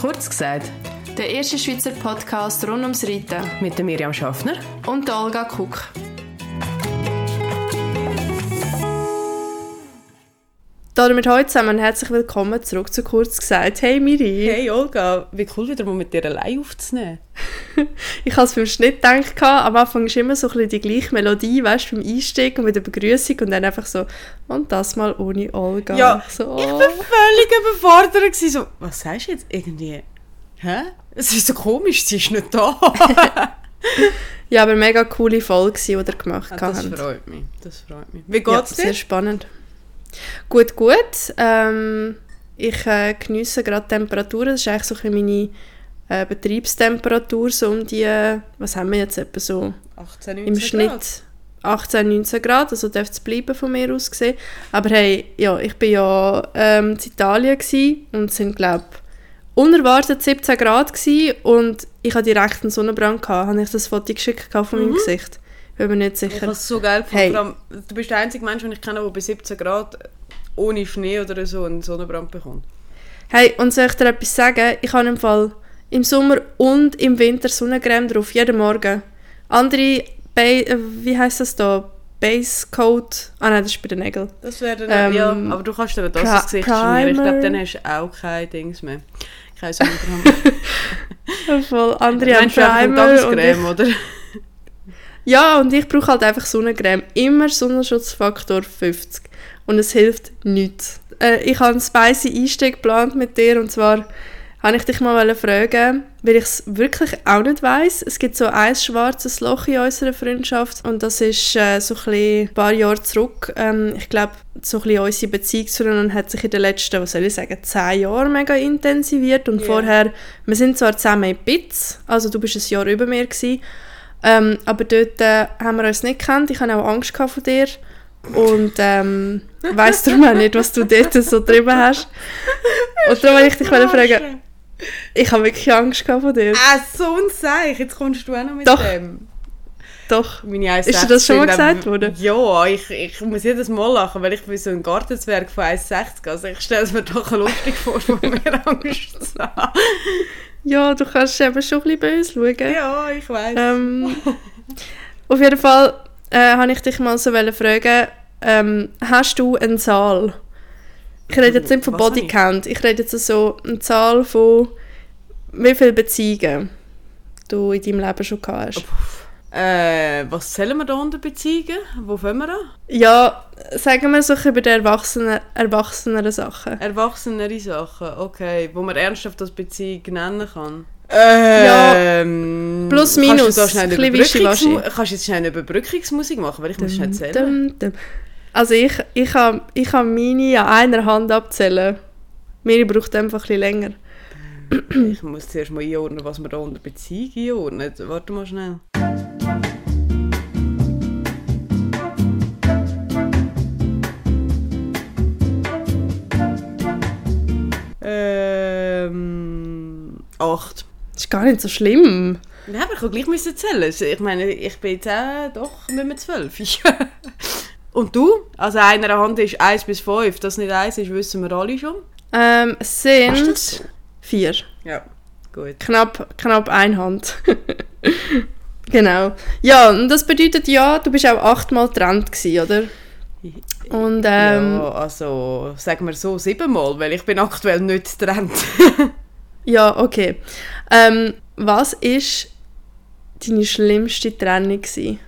Kurz gesagt, Der erste Schweizer Podcast rund ums Reiten mit der Miriam Schaffner. und der Olga Kuck. Damit heute zusammen herzlich willkommen zurück zu kurz gesagt. Hey Miri, Hey Olga, wie cool wieder mal mit dir allein aufzunehmen. ich habe es beim Schnitt gedacht, am Anfang ist immer so ein bisschen die gleiche Melodie, weißt du, beim Einstieg und mit der Begrüßung und dann einfach so, und das mal ohne Olga. Ja, so, Ich war völlig überfordert. gewesen, So, was sagst du jetzt irgendwie? Hä? Es ist so komisch, sie ist nicht da. Ja, aber mega coole Folge, die ihr gemacht Ah, das habt. freut mich. Das freut mich. Wie Ja, geht's sehr dir? spannend. Gut, gut. Ähm, ich äh, geniesse gerade Temperaturen. Das ist eigentlich so ein meine äh, Betriebstemperatur, so um die, äh, was haben wir jetzt etwa so 18, 19 im Schnitt 18, 19 Grad, also dürfte es bleiben von mir aus gesehen. Aber hey, ja, ich bin ja ähm, in Italien und es sind glaube unerwartet 17 Grad gsi und ich hatte direkt einen Sonnenbrand gehabt. Habe ich das Foto geschickt von meinem Gesicht? Bin mir nicht Ich sicher. habe es so geil gefunden. Hey. Allem, du bist der einzige Mensch, den ich kenne, der bei 17 Grad ohne Schnee oder so einen Sonnenbrand bekommt. Hey, und soll ich dir etwas sagen? Ich habe im Fall im Sommer und im Winter Sonnencreme drauf, jeden Morgen. Andere, ba äh, wie heißt das da? Base Coat. Ah nein, das ist bei den Nägeln. Das wäre dann, Ähm, ja, aber du kannst dir das ins Gesicht schmieren. Ich glaube, dann hast du auch kein Dings mehr. Kein Sonnenbrand. Voll andere Du haben du Primer ich, Tagescreme, oder? Ja, und ich brauche halt einfach Sonnencreme. Immer Sonnenschutzfaktor 50. Und es hilft nichts. Äh, ich habe einen spicy Einstieg geplant mit dir und zwar wollte ich dich mal fragen, weil ich es wirklich auch nicht weiß. Es gibt so ein schwarzes Loch in unserer Freundschaft und das ist äh, so ein, paar Jahre zurück. Ähm, ich glaube, so ein bisschen unsere Beziehung zueinander hat sich in den letzten, was soll ich sagen, zehn Jahren mega intensiviert und Ja. vorher, wir sind zwar zusammen in Bits, also du bist ein Jahr über mir gewesen, ähm, aber dort äh, haben wir uns nicht gekannt. Ich hatte auch Angst vor dir. Und ähm, weiss darum auch nicht, was du dort so drüber hast. Und darum wollte ich dich fragen, ich habe wirklich Angst vor dir. Ah, so ein Seich. Jetzt kommst du auch noch mit Doch. dem. Doch. Meine 1,60 Ist dir das schon mal gesagt worden? Ja, ich, ich muss jedes Mal lachen, weil ich bin so ein Gartenzwerg von 1,60. Also ich stelle es mir doch lustig vor, von mir Angst zu haben. Ja, du kannst eben schon ein bisschen böse schauen. Ja, ich weiß. Ähm, auf jeden Fall äh, habe ich dich mal so fragen, ähm, hast du eine Zahl? Ich rede jetzt nicht von Was habe ich? Bodycount, ich rede jetzt so eine Zahl von wie viele Beziehungen du in deinem Leben schon gehabt hast. Äh, was zählen wir da unter Beziehungen? Wo fangen wir an? Ja, sagen wir so über die erwachsenen, erwachseneren Sachen. Erwachsenere Sachen, okay. Wo man ernsthaft das Beziehung nennen kann. Ja, Ähm, plus, kannst minus, Du kannst du jetzt schnell eine Überbrückungsmusik machen, weil ich muss schnell zählen. Dum, dum. Also ich, ich kann, ich kann meine an einer Hand abzählen. Meine braucht einfach ein bisschen länger. Ich muss zuerst mal einordnen, was man da unter Beziehung einordnet. Warte mal schnell. Acht. Das ist gar nicht so schlimm. Ja, aber ich kann gleich müssen zählen. Also, Ich meine, ich bin jetzt äh, doch nicht mehr zwölf. Und du? Also einer Hand ist 1 bis 5. Dass nicht 1 ist, wissen wir alle schon. Ähm, es das sind vier. Ja, gut. Knapp, knapp eine Hand. genau. Ja, und das bedeutet ja, du bist auch achtmal getrennt gewesen, oder? Und ähm, ja, also sagen wir so siebenmal, weil ich bin aktuell nicht getrennt. ja, okay. Ähm, was ist deine schlimmste Trennung gewesen?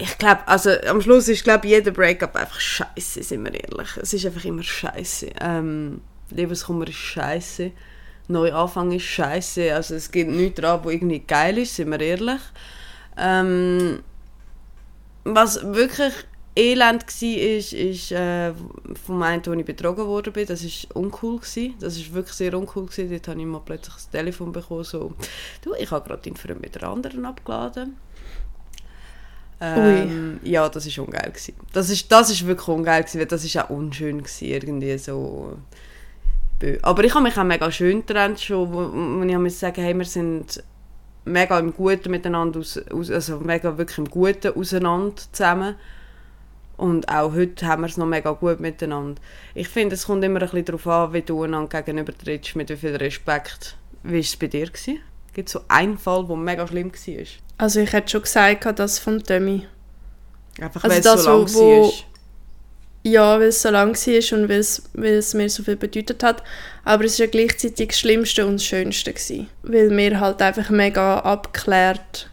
Ich glaube, also am Schluss ist glaube jeder Breakup einfach scheiße, sind wir ehrlich. Es ist einfach immer scheiße. Ähm, Liebeskummer ist scheiße. Neuanfang ist scheiße. Also es gibt nichts dran, wo irgendwie geil ist, sind wir ehrlich. Ähm, was wirklich elend war, ist, ist äh, vom einen, wo ich betrogen worden bin. Das war uncool. Gewesen. Das ist wirklich sehr uncool. Gewesen. Dort habe ich mal plötzlich das Telefon bekommen, so «Du, ich habe gerade deinen Freund mit der anderen abgeladen.» Ähm, ja, das ist ungeil gewesen. Das ist, das ist wirklich ungeil gewesen, weil das ist auch unschön gewesen, irgendwie so. Aber ich habe mich auch mega schön getrennt schon, wo, wo ich muss sagen, hey, wir sind mega im Guten miteinander, aus, aus, also mega wirklich im Guten auseinander zusammen. Und auch heute haben wir es noch mega gut miteinander. Ich finde, es kommt immer ein bisschen darauf an, wie du einander gegenüber trittst, mit wie viel Respekt. Wie war es bei dir? Gewesen? Gibt es so einen Fall, der mega schlimm war? Also ich hätte schon gesagt, das von Demi. Einfach Also weil es das, so lang wo- wo- war. Ja, weil es so lang war und weil es, weil es mir so viel bedeutet hat. Aber es war ja gleichzeitig das Schlimmste und das Schönste. Gewesen, weil wir halt einfach mega abgeklärt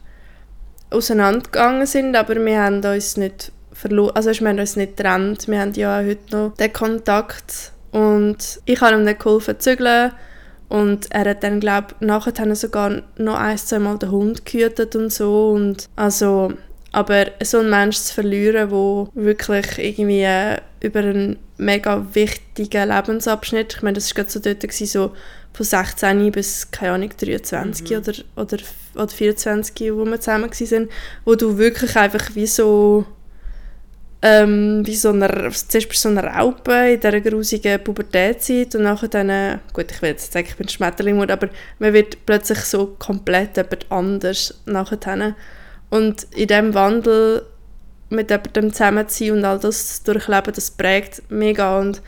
auseinandergegangen sind, aber wir haben uns nicht verloren, also wir haben uns nicht getrennt. Wir haben ja auch heute noch den Kontakt. Und ich habe ihm dann geholfen zu zügeln. Und er hat dann, glaube ich, nachher sogar noch ein, zwei Mal den Hund gehütet und so. Und also aber so einen Menschen zu verlieren, der wirklich irgendwie äh, über einen mega wichtigen Lebensabschnitt, ich meine, das war gerade so dort, gewesen, so von 16 bis, keine Ahnung, 23 oder, oder, oder 24, wo wir zusammen waren, wo du wirklich einfach wie so ähm, wie so eine, zuerst bist du so eine Raupe in dieser grusigen Pubertätzeit und nachher dann, gut, ich will jetzt nicht sagen, ich bin Schmetterling, aber man wird plötzlich so komplett jemand anders nachher. Und in diesem Wandel mit jemandem zusammen zu sein und all das durchleben, das prägt mega. Und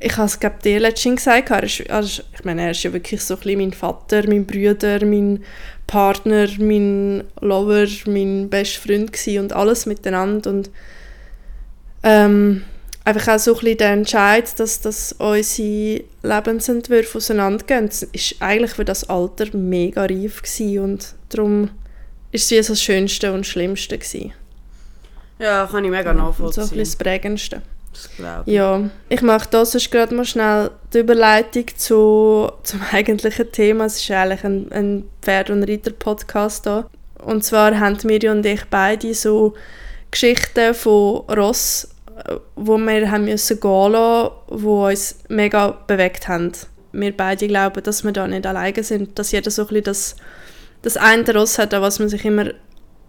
ich habe es, glaube dir letztens gesagt, er ist, er ist, ich meine, er ist ja wirklich so ein bisschen mein Vater, mein Bruder, mein Partner, mein Lover, mein bester Freund und alles miteinander. Und ähm, einfach auch so ein bisschen der Entscheid, dass, dass unsere Lebensentwürfe auseinandergehen, das ist eigentlich für das Alter mega reif gewesen und darum ist es wie das Schönste und Schlimmste gewesen. Ja, kann ich mega Und so ein nachvollziehen. bisschen das Prägendste. das ich. Ja, ich mache das sonst gerade mal schnell die Überleitung zu, zum eigentlichen Thema. Es ist eigentlich ein, ein Pferd- und Reiter-Podcast hier. Und zwar haben Miri und ich beide so Geschichten von Ross, äh, wo wir haben müssen gehen lassen, die uns mega bewegt haben. Wir beide glauben, dass wir da nicht alleine sind, dass jeder so ein bisschen das, das eine Ross hat, an was man sich immer ein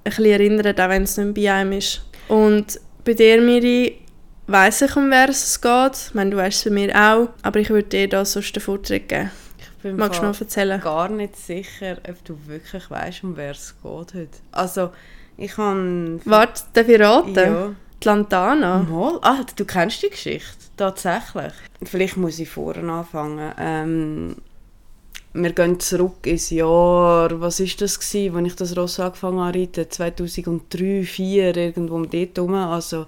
bisschen erinnert, auch wenn es nicht bei einem ist. Und bei dir, Miri, weiss ich, um wer es geht. Ich meine, du weißt es bei mir auch. Aber ich würde dir da sonst den Vortritt geben. Ich bin Magst du mal erzählen? gar nicht sicher, ob du wirklich weißt, um wer es geht heute. Also, ich habe... Warte, darf ich raten? Ja. Die Lantana. Mal? Ah, du kennst die Geschichte? Tatsächlich. Vielleicht muss ich vorne anfangen. Ähm, wir gehen zurück ins Jahr, was ist das gewesen, als ich das Ross angefangen habe reiten? 2003, 2004, irgendwo um dort herum. Also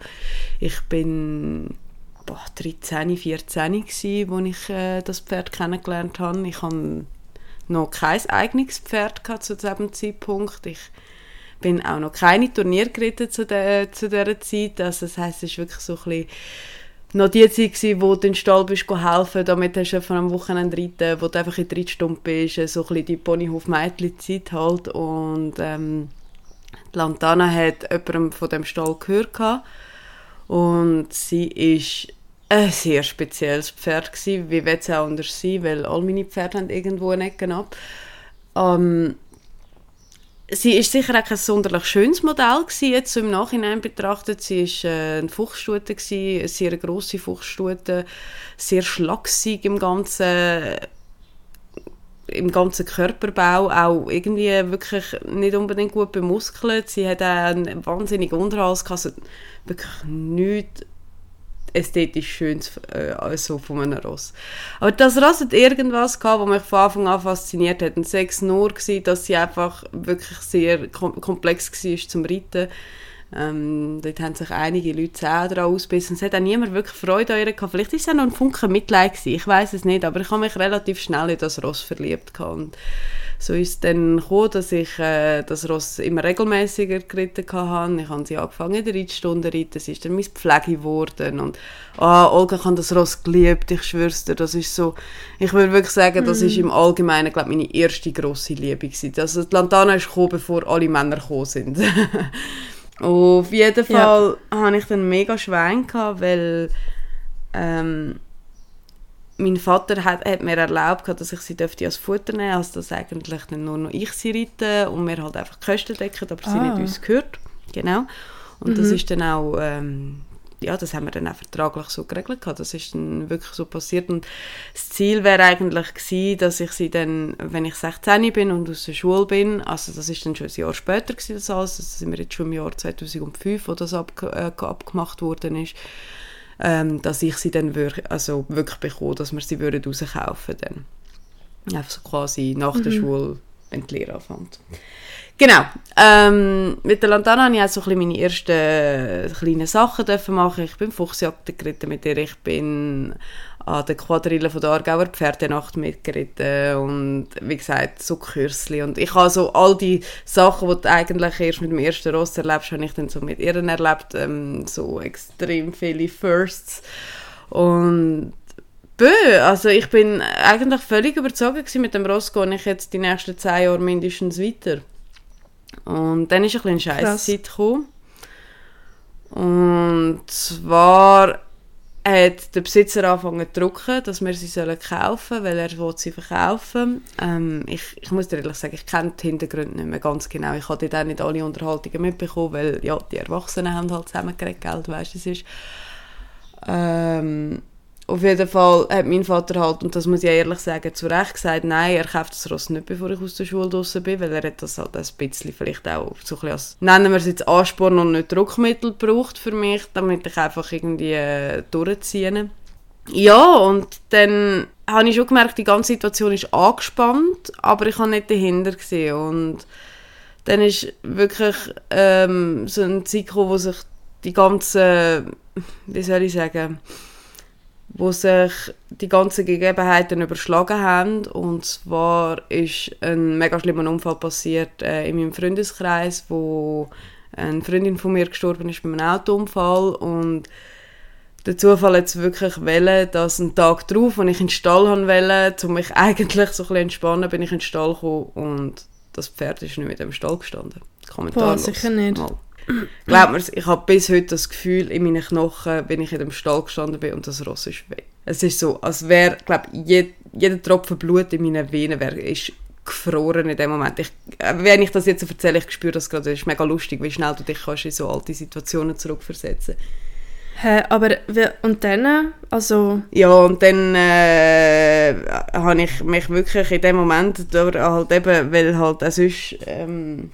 ich bin boah, 13, 14 gewesen, als ich äh, das Pferd kennengelernt habe. Ich hatte noch kein eigenes Pferd gehabt zu diesem Zeitpunkt. Ich bin auch noch keine Turnier geritten zu, der, zu dieser Zeit. Also das heisst, es war wirklich so ein bisschen noch die Zeit, gewesen, wo du in den Stall bist, helfen damit hast du von einem Wochenende reiten, wo du einfach in der Reitstunde bist, so ein bisschen die Ponyhof-Mädchen-Zeit halt. Und ähm, die Lantana hat jemandem von dem Stall gehört und sie ist ein sehr spezielles Pferd gewesen, wie wird es auch anders sein, weil all meine Pferde haben irgendwo eine Ecke ab. Ähm, sie ist sicher auch kein sonderlich schönes Modell gewesen, jetzt im Nachhinein betrachtet. Sie ist äh, eine Fuchsstute gewesen, eine sehr grosse Fuchsstute, sehr schlaksig im ganzen im ganzen Körperbau auch irgendwie wirklich nicht unbedingt gut bemuskelt. Sie hat einen wahnsinnigen Unterhals also wirklich nichts ästhetisch schönes äh, also von einem Ross. Aber das Ross hat irgendwas gehabt, was mich von Anfang an fasziniert hat. Und sechs nur dass sie einfach wirklich sehr kom komplex war zum Reiten. Ähm, dort haben sich einige Leute Zähne daran ausgebissen. Es hat auch niemand wirklich Freude an ihr gehabt. Vielleicht war es auch noch ein Funken Mitleid gewesen. Ich weiß es nicht, aber ich habe mich relativ schnell in das Ross verliebt gehabt. Und so ist es dann gekommen, dass ich äh, das Ross immer regelmäßiger geritten habe. Ich habe sie angefangen in der Reitstunde zu reiten. Sie ist dann mein Pflege geworden. Und ah, Olga kann das Ross geliebt, ich schwör's dir. Das ist so, ich würde wirklich sagen, das ist im Allgemeinen, glaube meine erste grosse Liebe gewesen. Also die Lantana ist gekommen, bevor alle Männer gekommen sind. Auf jeden Fall hatte ich dann mega Schwein, gehabt, weil ähm, mein Vater hat, hat mir erlaubt, gehabt, dass ich sie dürfte als Futter nehmen also dass eigentlich dann nur noch ich sie reite und wir halt einfach die Kosten decken, aber sie Ah. nicht uns gehört. Genau. Und das ist dann auch ähm, ja, das haben wir dann auch vertraglich so geregelt gehabt. Das ist dann wirklich so passiert und das Ziel wäre eigentlich gewesen, dass ich sie dann, wenn ich 16 bin und aus der Schule bin, also das ist dann schon ein Jahr später gewesen, das alles, das sind wir jetzt schon im Jahr 2005, wo das ab, äh, abgemacht worden ist, ähm, dass ich sie dann wirklich, also wirklich bekomme, dass wir sie würden rauskaufen dann. Einfach so quasi nach der Schule, wenn die Lehre anfängt. Genau. Ähm, mit der Lantana habe ich auch so ein meine ersten äh, kleinen Sachen dürfen machen. Ich bin Fuchsjagd geritten mit ihr. Ich bin an der Quadrille von der Aargauer Pferdenacht mitgeritten und wie gesagt, so Kürzli. Und ich habe so all die Sachen, die du eigentlich erst mit dem ersten Ross erlebst, habe ich dann so mit ihr erlebt. Ähm, so extrem viele Firsts. Und Bö, also ich bin eigentlich völlig überzeugt mit dem Ross gehe ich jetzt die nächsten zehn Jahre mindestens weiter. Und dann ist ein bisschen. Scheißzeit gekommen. Und zwar hat der Besitzer angefangen zu drucken, dass wir sie sollen kaufen sollen, weil er will sie verkaufen ähm, ich, ich muss dir ehrlich sagen, ich kenne die Hintergründe nicht mehr ganz genau. Ich habe auch nicht alle Unterhaltungen mitbekommen, weil ja, die Erwachsenen haben halt zusammengeregt, Geld, weißt du, es ist. Ähm, auf jeden Fall hat mein Vater halt, und das muss ich ehrlich sagen, zu Recht gesagt, nein, er kauft das Ross nicht, bevor ich aus der Schule draußen bin, weil er hat das halt ein bisschen vielleicht auch so ein bisschen als, nennen wir es jetzt Ansporn und nicht Druckmittel braucht für mich, damit ich einfach irgendwie äh, durchziehe. Ja, und dann habe ich schon gemerkt, die ganze Situation ist angespannt, aber ich habe nicht dahinter gesehen und dann ist wirklich ähm, so ein gekommen, wo sich die ganze, wie soll ich sagen, wo sich die ganzen Gegebenheiten überschlagen haben. Und zwar ist ein mega schlimmer Unfall passiert äh, in meinem Freundeskreis, wo eine Freundin von mir gestorben ist bei einem Autounfall und der Zufall jetzt wirklich wählen, dass ein Tag drauf, als ich in den Stall haben wollte, um mich eigentlich so ein bisschen entspannen, bin ich in den Stall gekommen und das Pferd ist nicht mit dem Stall gestanden. Kommentarlos. Boah, sicher nicht. Mal. Glaub mir, ich habe bis heute das Gefühl in meinen Knochen, wenn ich in dem Stall gestanden bin und das Ross ist weg. Es ist so, als wäre, glaube jed, jeder Tropfen Blut in meinen Venen wär, ist gefroren in dem Moment. Ich, äh, wenn ich das jetzt so erzähle, ich spüre das gerade, das ist mega lustig, wie schnell du dich kannst in so alte Situationen zurückversetzen Hä, aber und dann, also, Ja, und dann äh, habe ich mich wirklich in dem Moment, halt eben, weil halt auch sonst ähm,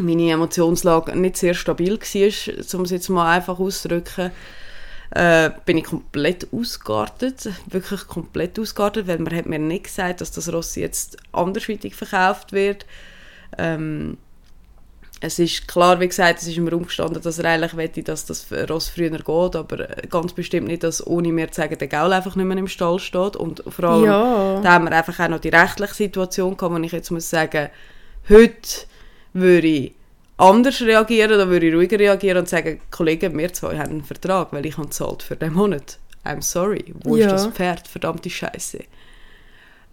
meine Emotionslage nicht sehr stabil war, um es jetzt mal einfach auszudrücken, äh, bin ich komplett ausgeartet, wirklich komplett ausgeartet, weil man hat mir nicht gesagt, dass das Ross jetzt andersweitig verkauft wird. Ähm, es ist klar, wie gesagt, es ist im Raum gestanden, dass er eigentlich wette, dass das Ross früher geht, aber ganz bestimmt nicht, dass ohne mir zu sagen, der Gaul einfach nicht mehr im Stall steht. Und vor allem, Ja. da haben wir einfach auch noch die rechtliche Situation gehabt, wo ich jetzt muss sagen, heute würde ich anders reagieren, da würde ich ruhiger reagieren und sagen, Kollegen, wir zwei haben einen Vertrag, weil ich habe gezahlt für den Monat. I'm sorry, wo Ja. ist das Pferd? Verdammte Scheiße.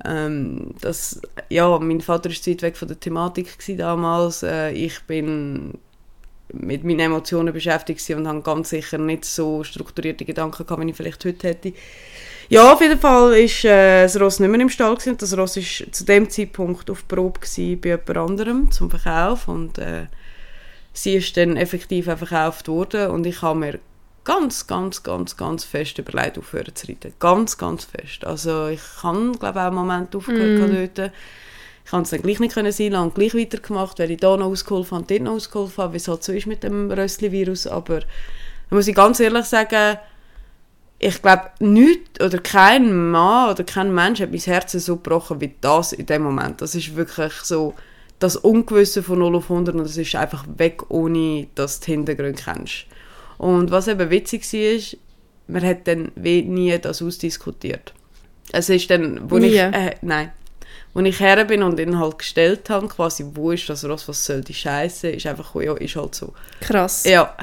Ähm, das, ja, mein Vater war zu weit weg von der Thematik damals. Äh, ich bin mit meinen Emotionen beschäftigt und habe ganz sicher nicht so strukturierte Gedanken gehabt, wie ich vielleicht heute hätte. Ja, auf jeden Fall ist äh, das Ross nicht mehr im Stall gewesen. Das Ross war zu dem Zeitpunkt auf Probe gewesen bei jemand anderem zum Verkauf und äh, sie ist dann effektiv auch verkauft worden und ich habe mir ganz, ganz, ganz, ganz fest überlegt, aufhören zu reiten. Ganz, ganz fest. Also ich kann, glaube ich, auch einen Moment aufgehört mm. dort. Ich konnte es dann gleich nicht können sein lassen, gleich weitergemacht, weil ich da noch ausgeholfen habe, dort noch ausgeholfen habe, wie es halt so ist mit dem Rössli-Virus. Aber da muss ich ganz ehrlich sagen, ich glaube, nichts oder kein Mann oder kein Mensch hat mein Herz so gebrochen wie das in dem Moment. Das ist wirklich so das Ungewisse von 0 auf 100 und es ist einfach weg, ohne dass du die Hintergründe kennst. Und was eben witzig war, man hat dann nie das ausdiskutiert. Es ist dann, wo Nie? ich, äh, nein, wo ich her bin und ihn halt gestellt habe, quasi, wo ist das Ross, was soll die Scheiße, ist einfach, ja, ist halt so. krass. Ja,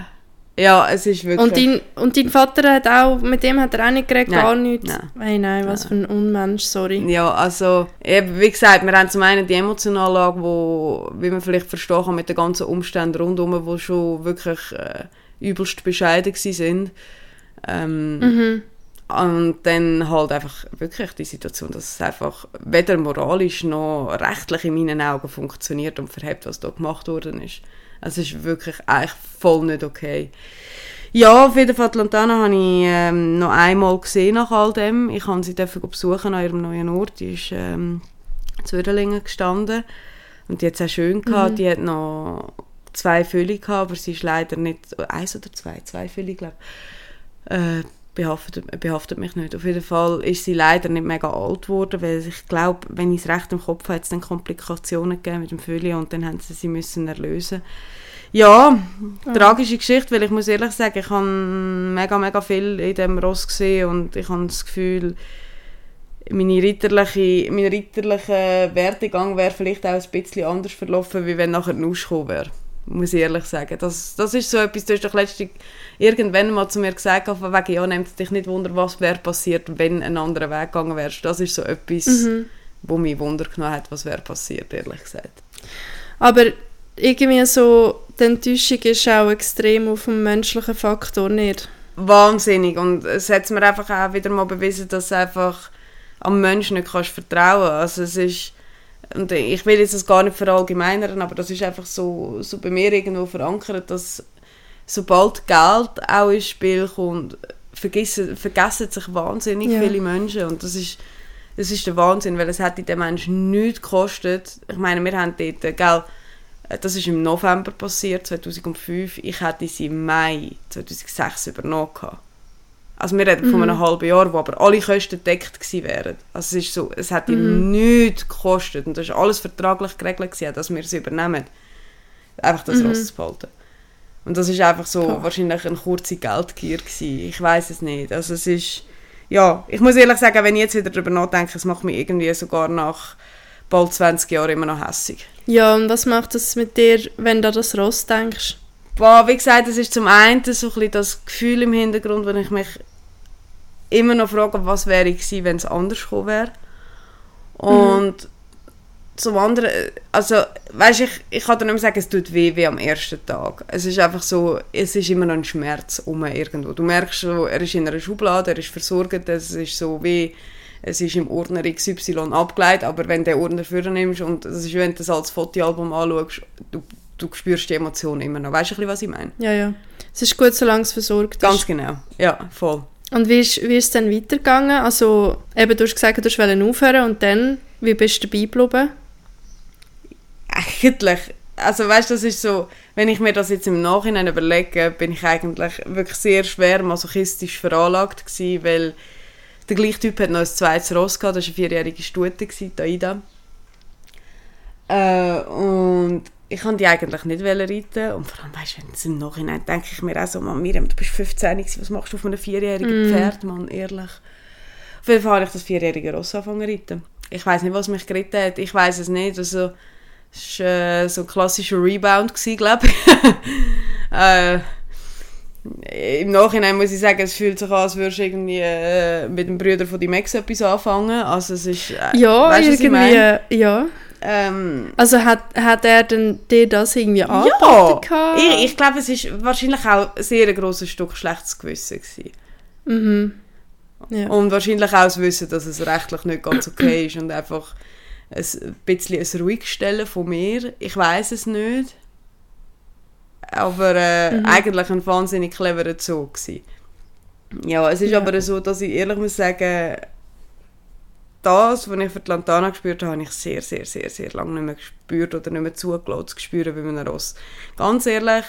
ja, es ist wirklich... Und dein, und dein Vater hat auch, mit dem hat er auch nicht geredet, Nein, gar nichts? nein. Hey, nein, was für ein Unmensch, sorry. Ja, also, eben, wie gesagt, wir haben zum einen die emotionale Lage, wo, wie man vielleicht verstehen kann, mit den ganzen Umständen rundherum, die schon wirklich äh, übelst bescheiden sind. Ähm, Mhm. Und dann halt einfach wirklich die Situation, dass es einfach weder moralisch noch rechtlich in meinen Augen funktioniert und verhebt, was da gemacht worden ist. Also es ist wirklich eigentlich voll nicht okay. Ja, auf jeden Fall, die Lantana habe ich ähm, noch einmal gesehen nach all dem. Ich habe sie dafür besuchen an ihrem neuen Ort. Die ist ähm, in Zürdelingen gestanden. Und die hat es auch schön gehabt. Mhm. Die hat noch zwei Fülle gehabt, aber sie ist leider nicht, eins oder zwei, zwei Fülle, glaube ich. Äh, behaftet, behaftet mich nicht. Auf jeden Fall ist sie leider nicht mega alt geworden, weil ich glaube, wenn ich es recht im Kopf habe, hat es dann Komplikationen gegeben mit dem Fülle und dann haben sie sie müssen erlösen. Ja, tragische Geschichte, weil ich muss ehrlich sagen, ich habe mega, mega viel in dem Ross gesehen und ich habe das Gefühl, meine ritterliche, mein ritterlicher Werdegang wäre vielleicht auch ein bisschen anders verlaufen, wie wenn nachher ein gekommen wäre. Muss ich ehrlich sagen. Das, das ist so etwas, du hast doch letztens irgendwann mal zu mir gesagt, auf wegen, ja, nimmt dich nicht wunder, was wäre passiert, wenn ein anderer Weg gegangen wärst. Das ist so etwas, Mhm. wo mich Wunder genommen hat, was wäre passiert, ehrlich gesagt. Aber irgendwie so, die Enttäuschung ist auch extrem auf dem menschlichen Faktor nicht. Wahnsinnig. Und es hat mir einfach auch wieder mal bewiesen, dass du einfach am Menschen nicht kannst vertrauen Also es ist, und ich will jetzt das gar nicht verallgemeinern, aber das ist einfach so, so bei mir irgendwo verankert, dass sobald Geld auch ins Spiel kommt, vergessen, vergessen sich wahnsinnig Ja. viele Menschen. Und das ist, das ist der Wahnsinn, weil es hat den Menschen nichts gekostet. Ich meine, wir haben dort, äh, gell, äh, das ist im November passiert, 2005. Ich hätte sie im Mai 2006 übernommen. gehabt. Also wir reden von einem halben Jahr, wo aber alle Kosten gedeckt gewesen wären. Also es ist so, es hat ihm nichts gekostet und das ist alles vertraglich geregelt gewesen, dass wir es übernehmen. Einfach das Mhm. Ross zu behalten. Und das ist einfach so Krass. wahrscheinlich eine kurze Geldgier gewesen. Ich weiß es nicht. Also es ist, ja, ich muss ehrlich sagen, wenn ich jetzt wieder darüber nachdenke, es macht mich irgendwie sogar nach bald 20 Jahren immer noch hässig. Ja, und was macht das mit dir, wenn du an das Ross denkst? Boah, wie gesagt, es ist zum einen so ein bisschen das Gefühl im Hintergrund, wenn ich mich immer noch frage, was wäre ich gewesen, wenn es anders gekommen wäre. Und zum anderen, also, weißt ich, ich kann dir nicht mehr sagen, es tut weh wie am ersten Tag. Es ist einfach so, es ist immer noch ein Schmerz um irgendwo. Du merkst so, er ist in einer Schublade, er ist versorgt, es ist so wie, es ist im Ordner XY abgeleitet, aber wenn du den Ordner vornimmst und es ist, wenn du das als Fotoalbum anschaust, du, du spürst die Emotionen immer noch. Weißt du, was ich meine? Ja, ja. Es ist gut, solange es versorgt ist. Ganz genau, ja, voll. Und wie ist, wie ist es dann weitergegangen? Also, eben, du hast gesagt, du wolltest aufhören und dann, wie bist du dabei geblieben? Eigentlich, also weißt das ist so, wenn ich mir das jetzt im Nachhinein überlege, bin ich eigentlich wirklich sehr schwer masochistisch veranlagt gewesen, weil der gleiche Typ hat noch ein zweites Ross gehabt, das war eine vierjährige Stute, die Aida. Äh, und ich kann die eigentlich nicht reiten und vor allem, weißt du, wenn es im Nachhinein denke ich mir auch so, Mann, Miriam, du bist 15, gewesen, was machst du auf einem vierjährigen Pferd, Mann, ehrlich. Auf jeden Fall habe ich das vierjährige Ross angefangen zu reiten. Ich weiß nicht, was mich geritten hat, ich weiß es nicht, also es war äh, so ein klassischer Rebound, glaube ich. äh, Im Nachhinein muss ich sagen, es fühlt sich an, als würdest du irgendwie äh, mit dem Bruder von die Max etwas anfangen. Also es ist... Äh, Ja, weißt was ich meine? irgendwie, ja. Ähm, Also hat, hat er denn dir das irgendwie ja, angeboten? gehabt? ich, ich glaube, es ist wahrscheinlich auch ein sehr grosses Stück schlechtes Gewissen gewesen. Mhm. Ja. Und wahrscheinlich auch das Wissen, dass es rechtlich nicht ganz okay ist und einfach ein bisschen ein Ruhigstellen von mir. Ich weiß es nicht. Aber äh, eigentlich ein wahnsinnig cleverer Zug gewesen. Ja, es ist Ja. aber so, dass ich ehrlich muss sagen, das, was ich für die Lantana gespürt habe, habe ich sehr, sehr, sehr, sehr lange nicht mehr gespürt oder nicht mehr zugelassen zu spüren bei einem Ross. Ganz ehrlich,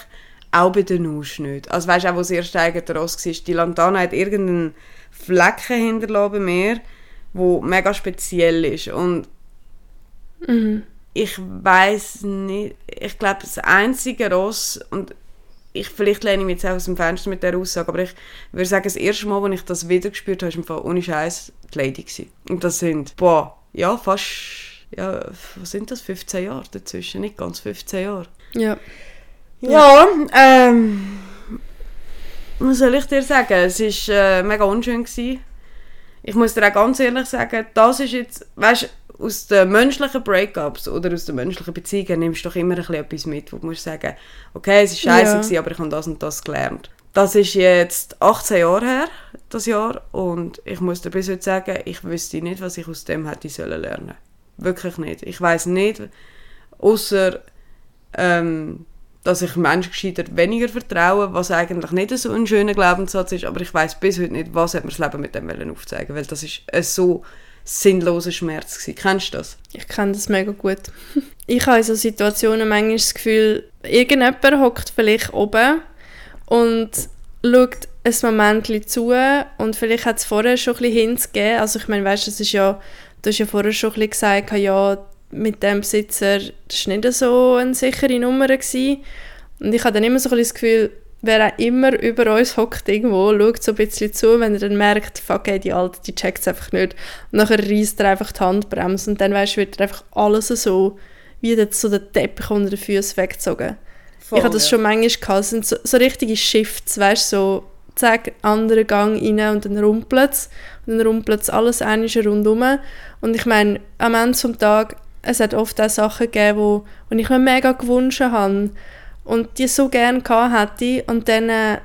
auch bei den Nusch nicht. Also weißt du, auch wo das erste eigene Ross war, die Lantana hat irgendeinen Flecken hinterlassen bei mir, wo mega speziell ist. Und Mhm. ich weiß nicht, ich glaube, das einzige Ross, und ich, vielleicht lehne ich mich jetzt auch aus dem Fenster mit der Aussage, aber ich würde sagen, das erste Mal, als ich das wieder gespürt habe, war im Fall ohne Scheiß die Lady. Gewesen. Und das sind, boah, ja, fast, ja, was sind das, 15 Jahre dazwischen, nicht ganz 15 Jahre. Ja. Ja, ähm, was soll ich dir sagen? Es war äh, mega unschön. Gewesen. Ich muss dir auch ganz ehrlich sagen, das ist jetzt, weißt du, aus den menschlichen Breakups oder aus den menschlichen Beziehungen nimmst du doch immer ein bisschen etwas mit, wo du musst sagen, okay, es war scheiße, Ja. aber ich habe das und das gelernt. Das ist jetzt 18 Jahre her, das Jahr, und ich muss dir bis heute sagen, ich wüsste nicht, was ich aus dem hätte sollen lernen. Wirklich nicht. Ich weiß nicht, außer ähm, dass ich Menschen gescheiter weniger vertraue, was eigentlich nicht so ein schöner Glaubenssatz ist, aber ich weiß bis heute nicht, was hat mir das Leben mit dem wollen aufzeigen, weil das ist ein so sinnloser Schmerz gewesen. Kennst du das? Ich kenne das mega gut. Ich habe in so Situationen manchmal das Gefühl, irgendjemand hockt vielleicht oben und schaut ein Moment zu und vielleicht hat es vorher schon ein bisschen. Also ich meine, weißt, das ist ja, du hast ja vorher schon ein bisschen gesagt, ja, mit dem Besitzer, das war nicht so eine sichere Nummer. Gewesen. Und ich habe dann immer so ein bisschen das Gefühl, wer auch immer über uns hockt irgendwo, schaut so ein bisschen zu, wenn er dann merkt, fuck, ey, die Alte, die checkt es einfach nicht. Und nachher reißt er einfach die Handbremse und dann, weißt wird einfach alles so, wie so der Teppich unter den Füßen weggezogen. Voll, ich habe das ja. schon manchmal gehabt, sind so, so richtige Shifts, weißt du, so zack, anderen Gang rein und dann rumpelt es. Und dann rumpelt es alles einmal rundherum. Und ich meine, am Ende des Tages, es hat oft auch Sachen gegeben, wo, wo ich mir mega gewünscht habe und die so gerne gehabt hätte. Und dann äh,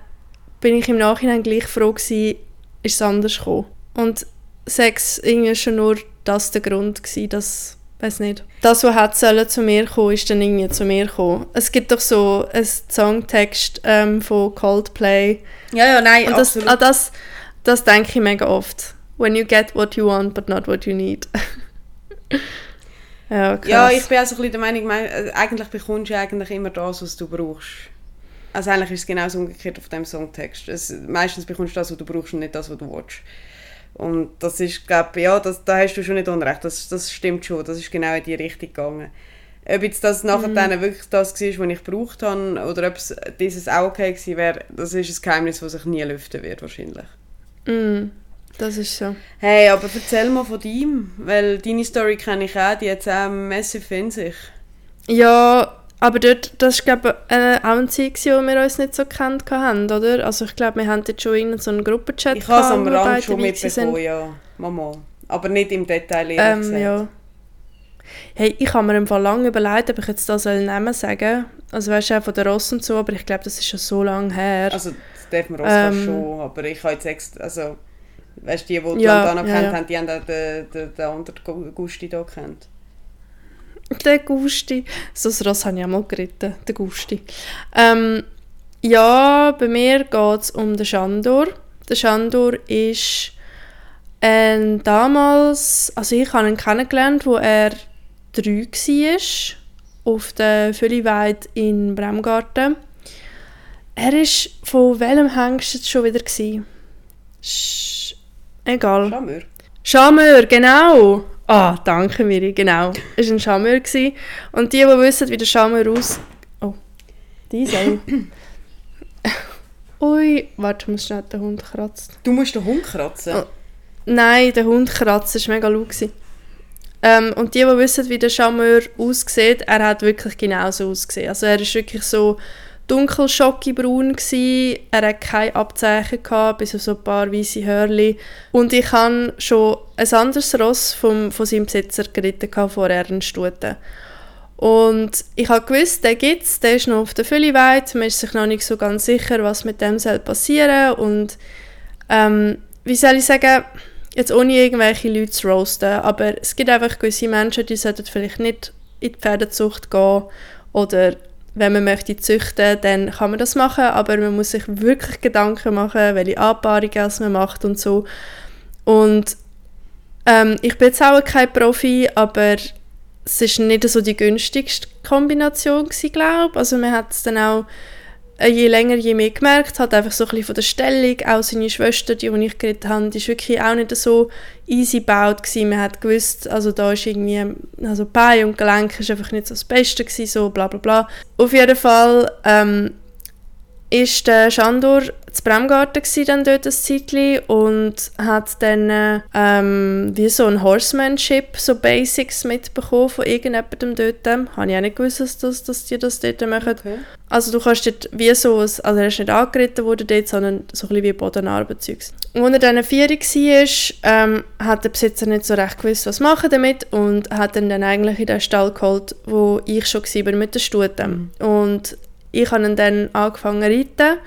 bin ich im Nachhinein gleich froh gewesen, ist es anders gekommen. Und Sex irgendwie schon nur das der Grund gewesen, dass weiß nicht. Das, was hat sollen zu mir kommen, ist dann irgendwie zu mir gekommen. Es gibt doch so einen Songtext ähm, von Coldplay. Ja, ja, nein, Und das, absolut. das, das denke ich mega oft. When you get what you want, but not what you need. ja, krass. ja, ich bin also ein bisschen der Meinung, äh, eigentlich bekommst du eigentlich immer das, was du brauchst. Also eigentlich ist es genau umgekehrt auf dem Songtext. Es, meistens bekommst du das, was du brauchst und nicht das, was du willst. Und das ist, glaube ja, das, da hast du schon nicht unrecht, das, das stimmt schon, das ist genau in die Richtung gegangen. Ob jetzt das nachher mhm. dann wirklich das war, was ich gebraucht habe, oder ob es dieses auch okay gewesen wäre, das ist ein Geheimnis, das sich nie lüften wird, wahrscheinlich. Mhm. Das ist so. Hey, aber erzähl mal von ihm, weil deine Story kenne ich auch, die hat es auch massiv in sich. Ja, aber dort, das ist glaube ich äh, auch eine Zeit, wo wir uns nicht so gekannt haben, oder? Also ich glaube, wir haben jetzt schon in so einen Gruppenchat Ich habe es am Rand schon mitbekommen, ja. Mama. Aber nicht im Detail, ehrlich ähm, gesagt. Ja. Hey, ich habe mir im Fall lange überlegt, ob ich jetzt das Namen sagen Also weißt du, auch von der Ross und so, aber ich glaube, das ist schon so lange her. Also das darf man Ross ähm, schon, aber ich habe jetzt extra, also weißt du, die, die ja, Landana ja, kennt ja. haben, die haben den, den, den anderen Gusti hier kennt. Der Gusti. So ein Ross habe ich auch mal geritten, der Gusti. Ähm, ja, bei mir geht es um den Schandor. Der Schandor ist ähm, damals, also ich habe ihn kennengelernt, wo er drei war, auf der Fülliweide in Bremgarten. Er war von welchem Hengst schon wieder? Sch egal. Schamör. Schamör, genau. Ah, danke Miri, genau. Es war ein. Gewesen. Und die, die wissen, wie der Charmeur aus... Oh, diese. Ui, warte, ich muss schnell den Hund kratzen. Du musst den Hund kratzen? Oh. Nein, der Hund kratzen, das war mega laut. Ähm, und die, die wissen, wie der Charmeur aussieht, er hat wirklich genauso ausgesehen. Also er ist wirklich so dunkel schockibraun gsi. Er hatte keine Abzeichen gehabt, bis auf so ein paar weiße Hörli. Und ich hatte schon ein anderes Ross vom, von seinem Besitzer geritten vorher in Stute. Und ich habe gewusst, der gibt es, der ist noch auf der Fülliweide, man ist sich noch nicht so ganz sicher, was mit dem soll passieren und ähm, wie soll ich sagen, jetzt ohne irgendwelche Leute zu roasten, aber es gibt einfach gewisse Menschen, die sollten vielleicht nicht in die Pferdezucht gehen oder wenn man möchte züchten, dann kann man das machen, aber man muss sich wirklich Gedanken machen, welche Anpaarungen man macht und so. Und ähm, ich bin jetzt auch kein Profi, aber es war nicht so die günstigste Kombination glaube ich. Also man hat es dann auch je länger, je mehr gemerkt, hat einfach so ein bisschen von der Stellung, auch seine Schwester, die, die ich geredet habe, die ist wirklich auch nicht so easy gebaut gewesen. Man hat gewusst, also da ist irgendwie, also Bein und Gelenk ist einfach nicht so das Beste gewesen, so bla bla bla. Auf jeden Fall ähm, ist der Schandor zu Bremgarten dann dort ein Zeitchen und hat dann ähm, wie so ein Horsemanship, so Basics mitbekommen von irgendjemandem dort. Habe ich auch nicht gewusst, dass, dass die das dort machen. Okay. Also du kannst dort wie so, also er ist nicht angeritten worden dort, sondern so ein bisschen wie Bodenarbeitszeugs. Und als er dann vier war, ähm, hat der Besitzer nicht so recht gewusst, was machen damit und hat ihn dann eigentlich in den Stall geholt, wo ich schon war mit der Stute. Mhm. Und ich habe ihn dann angefangen zu reiten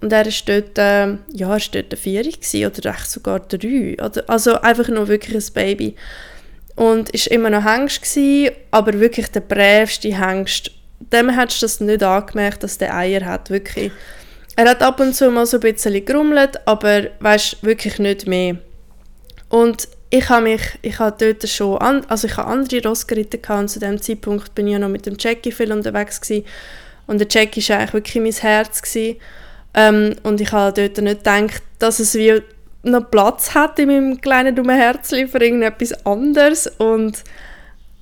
und er war dort, äh, ja, er dort vier oder echt sogar drei. Oder, also einfach nur wirklich ein Baby. Und war immer noch Hengst, gewesen, aber wirklich der brävste Hengst, dem hättest du das nicht angemerkt, dass der Eier hat, wirklich. Er hat ab und zu mal so ein bisschen gerummelt, aber weißt wirklich nicht mehr. Und ich habe mich, ich habe dort schon, an, also ich habe andere Ross geritten und zu dem Zeitpunkt bin ich ja noch mit dem Jackie viel unterwegs gewesen. Und der Jackie war eigentlich wirklich mein Herz gewesen. Ähm, und ich habe dort nicht gedacht, dass es wie noch Platz hat in meinem kleinen dummen Herzchen für irgendetwas anderes und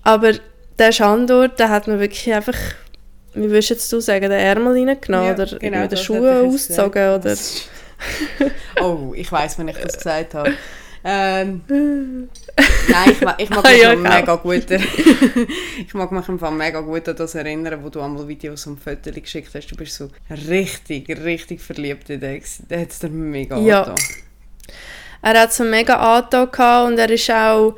aber der Schandor, der hat mir wirklich einfach wie würdest du sagen, den Ärmel reingenommen Ja, oder genau, den jetzt ausgezogen oder Oh, ich weiß, wenn ich das gesagt habe. Ähm, nein, ich, ma- ich mag Ah, mich ja, genau. mega gut ich mag mich Fall mega gut an das erinnern, wo du einmal Videos und Fotos geschickt hast. Du bist so richtig, richtig verliebt in den. Der hat es dir mega Ja. angetan. er hat so mega gehabt und er ist auch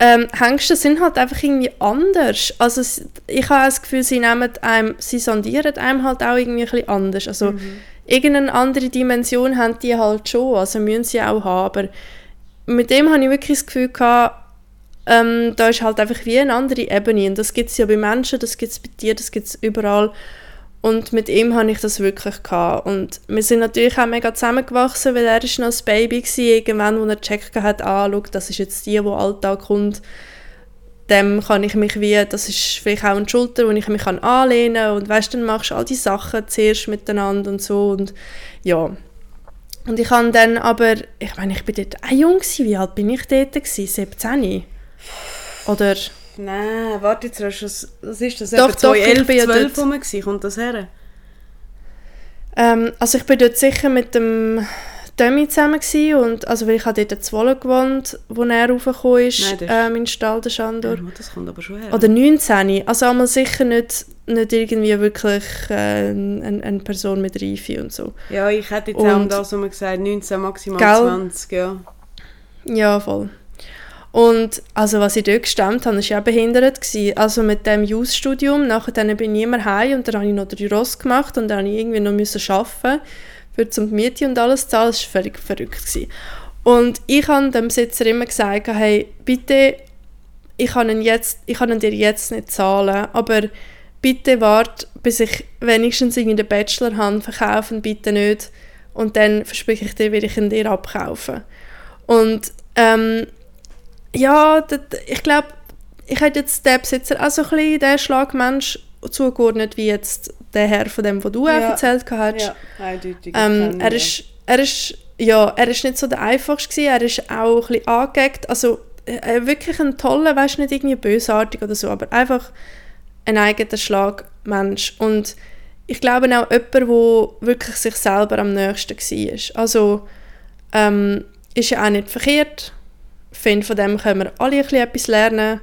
ähm, Hengste sind halt einfach irgendwie anders. Also ich habe das Gefühl, sie nehmen einem, sie sondieren einem halt auch irgendwie ein bisschen anders. Also irgendeine andere Dimension haben die halt schon, also müssen sie auch haben. Aber mit dem habe ich wirklich das Gefühl gehabt, ähm, da ist halt einfach wie eine andere Ebene. Und das gibt es ja bei Menschen, das gibt es bei dir, das gibt es überall. Und mit ihm habe ich das wirklich gehabt. Und wir sind natürlich auch mega zusammengewachsen, weil er ist noch ein Baby war, irgendwann, wo er gecheckt hat, ah, schau, das ist jetzt die, die Alltag kommt. Dem kann ich mich wie, das ist vielleicht auch eine Schulter, wo ich mich anlehnen kann. Und weißt, dann machst du all die Sachen zuerst miteinander und so. Und ja. Und ich habe dann aber, ich meine, ich bin dort auch jung gewesen. Wie alt bin ich dort gewesen? 17? Oder... Nein, warte jetzt, das, was ist das? Doch, Etwa doch, ich 2011, bin ja 12 dort. rum. Kommt das her? Ähm, also ich bin dort sicher mit dem Demi zusammen gewesen und also weil ich habe dort in Zwolle gewohnt, wo er raufgekommen ist, Nein, das ähm, in Stall der Schandor. Ja, das kommt aber schon her. Oder 19. Also einmal sicher nicht, nicht irgendwie wirklich äh, eine, eine Person mit Reife und so. ja, ich hätte jetzt auch Und- das, was man gesagt 19, maximal Gell? 20, ja. Ja, voll. Und also was ich dort gestemmt habe, war ja auch behindert. Gewesen. Also mit dem Jus-Studium, nachher dann bin ich immer heim und dann habe ich noch drei Ross gemacht und dann habe ich irgendwie noch müssen arbeiten für zum Miete und alles zu zahlen. Das war völlig verrückt. Gewesen. Und ich habe dem Besitzer immer gesagt, hey, bitte, ich kann, ihn jetzt, ich kann ihn dir jetzt nicht zahlen, aber bitte warte, bis ich wenigstens den Bachelor habe, verkaufen, bitte nicht. Und dann verspreche ich dir, will ich ihn dir abkaufen. Und ähm, ja, das, ich glaube, ich hätte jetzt den Besitzer auch so ein bisschen den Schlagmensch zugeordnet, wie jetzt der Herr von dem, was du Ja. erzählt hast. Ja, eindeutig. Ähm, er ist, er ist, ja, er ist nicht so der einfachste gewesen, er ist auch ein bisschen angeeckt, also äh, wirklich ein toller, weißt nicht irgendwie bösartig oder so, aber einfach ein eigener Schlagmensch und ich glaube auch jemand, der wirklich sich selber am nächsten war. Also ähm, ist ja auch nicht verkehrt, ich finde, von dem können wir alle ein bisschen etwas lernen,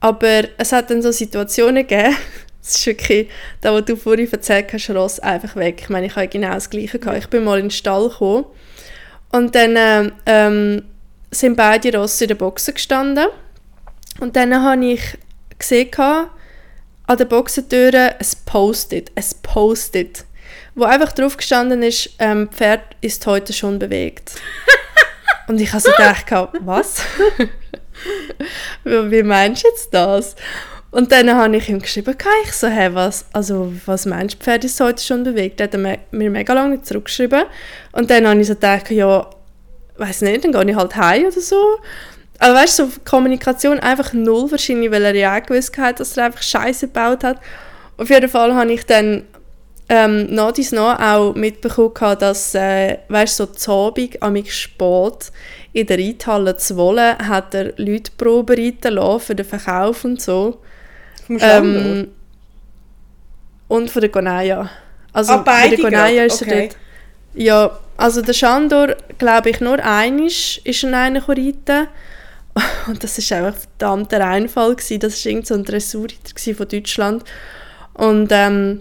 aber es hat dann so Situationen gegeben, es ist wirklich, da was du vorhin erzählt hast, Ross, einfach weg. Ich meine, ich habe genau das Gleiche gehabt. Ich bin mal in den Stall gekommen und dann ähm, ähm, sind beide Rosse in der Boxen gestanden und dann habe ich gesehen an der Boxentür ein Post-it, ein Post-it, wo einfach drauf gestanden ist, ähm, Pferd ist heute schon bewegt. und ich habe so gedacht, was? wie wie meinst du jetzt das? Und dann habe ich ihm geschrieben, ich so, hey, was, also, was meinst du, Pferd ist heute schon bewegt? Hat er mir, mir mega lange nicht zurückgeschrieben. Und dann habe ich so gedacht, ja, weiß nicht, dann gehe ich halt heim oder so. Aber weißt du, so Kommunikation einfach null wahrscheinlich, weil er ja auch gewusst hat, dass er einfach Scheiße gebaut hat. Auf jeden Fall habe ich dann ähm, nach dies noch auch mitbekommen, dass, äh, weißt du, so zu Abend, am spät, in der Reithalle zu wollen, hat er Leute Probe reiten lassen für den Verkauf und so. Vom? Ähm, und von der Gonaya. Also Ah, beide bei der Gonaya ist er Okay. dort. Ja, also der Schandor, glaube ich, nur einisch ist er einen reiten. Und das ist einfach ein verdammter Reinfall gewesen. Das war irgend so ein Dressurreiter von Deutschland. Und ähm,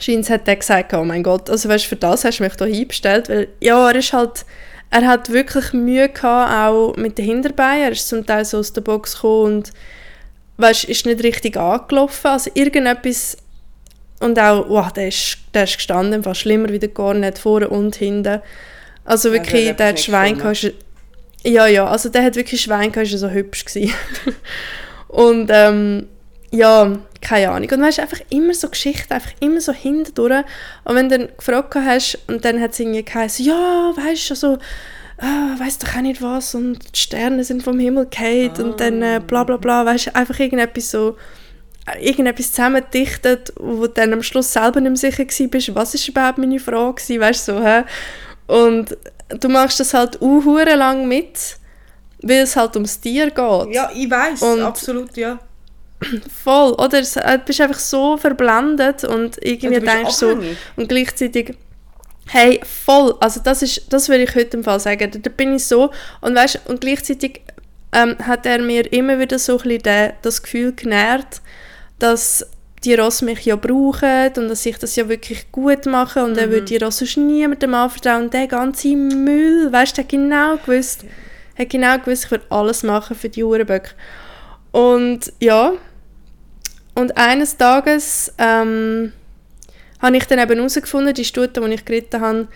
Scheins hat dann gesagt, oh mein Gott, also weißt, für das hast du mich hier hingestellt, weil ja, er ist halt, er hat wirklich Mühe gehabt, auch mit den Hinterbeinen, er ist zum Teil so aus der Box gekommen und weißt, ist nicht richtig angelaufen, also irgendetwas und auch, wow, der ist, der ist gestanden, fast schlimmer wie der gar nicht, vorne und hinten. Also wirklich, Also, der hat Schwein gehabt, ja, ja, also der hat wirklich Schwein gehabt, ist so hübsch gewesen. und ähm, ja, keine Ahnung. Und weißt einfach immer so Geschichten, einfach immer so hindurch. Und wenn du dann gefragt hast und dann hat es irgendwie geheißen, ja, weißt du, also, ah, weiss doch auch nicht was und die Sterne sind vom Himmel gefallen Ah. und dann äh, bla bla bla, weißt du, einfach irgendetwas so, irgendetwas zusammengedichtet, wo du dann am Schluss selber nicht mehr sicher bist, was ist überhaupt meine Frage gewesen, weißt du, so, hä? Und du machst das halt auch lang mit, weil es halt ums Tier geht. Ja, ich weiß, absolut, ja. Voll, oder? Äh, Du bist einfach so verblendet und irgendwie bist denkst so, und gleichzeitig, hey, voll, also das ist, das würde ich heute im Fall sagen, da, bin ich so, und weißt, und gleichzeitig ähm, hat er mir immer wieder so ein bisschen den, das Gefühl genährt, dass die Ross mich ja brauchen und dass ich das ja wirklich gut mache und er würde die Ross sonst niemandem anvertrauen. Und der ganze Müll, weißt du, hat genau gewusst, hat genau gewusst, ich würde alles machen für die Uhrenböcke. Und ja, und eines Tages ähm, habe ich dann eben herausgefunden, die Stute, die ich geritten habe,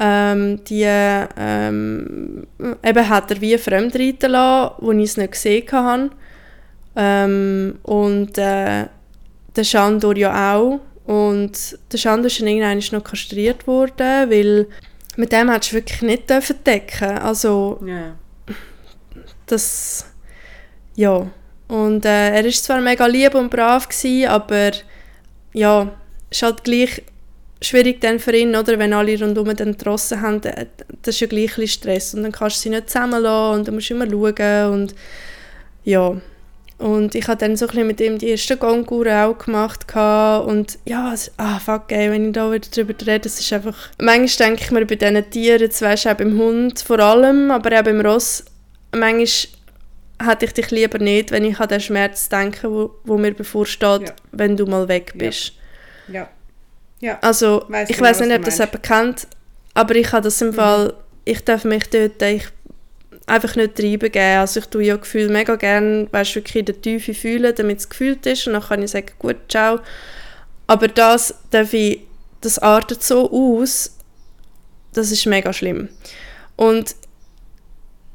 ähm, die ähm, eben hat er wie fremd reiten lassen, wo ich es nicht gesehen habe. Ähm, und äh, der Schandor ja auch. Und der Schandor ist dann irgendwann noch kastriert worden, weil mit dem hättest du wirklich nicht decken. Also Ja. das ja und äh, er ist zwar mega lieb und brav gsi, aber ja ist halt gleich schwierig dann für ihn oder wenn alle rundum dann draussen haben äh, das ist ja gleich ein Stress und dann kannst du sie nicht zusammenlassen und dann musst du immer schauen und ja und ich habe dann so ein bisschen mit ihm die ersten Gonguren auch gemacht und ja, ah fuck ey, wenn ich da wieder drüber rede, es ist einfach, manchmal denke ich mir bei diesen Tieren, jetzt weisst du auch beim Hund vor allem, aber auch beim Ross, manchmal hätte ich dich lieber nicht, wenn ich an den Schmerz denke, wo, wo mir bevorsteht, Ja. wenn du mal weg bist. Ja. Ja. Also, Weiss ich weiß nicht, ob das jemand kennt, aber ich habe das im Fall, ich darf mich dort ich, einfach nicht treiben geben. Also ich tue ja Gefühl mega gerne, weißt wirklich in der Tiefe fühlen, damit es gefühlt ist und dann kann ich sagen, gut, ciao. Aber das darf ich, das artet so aus, das ist mega schlimm. Und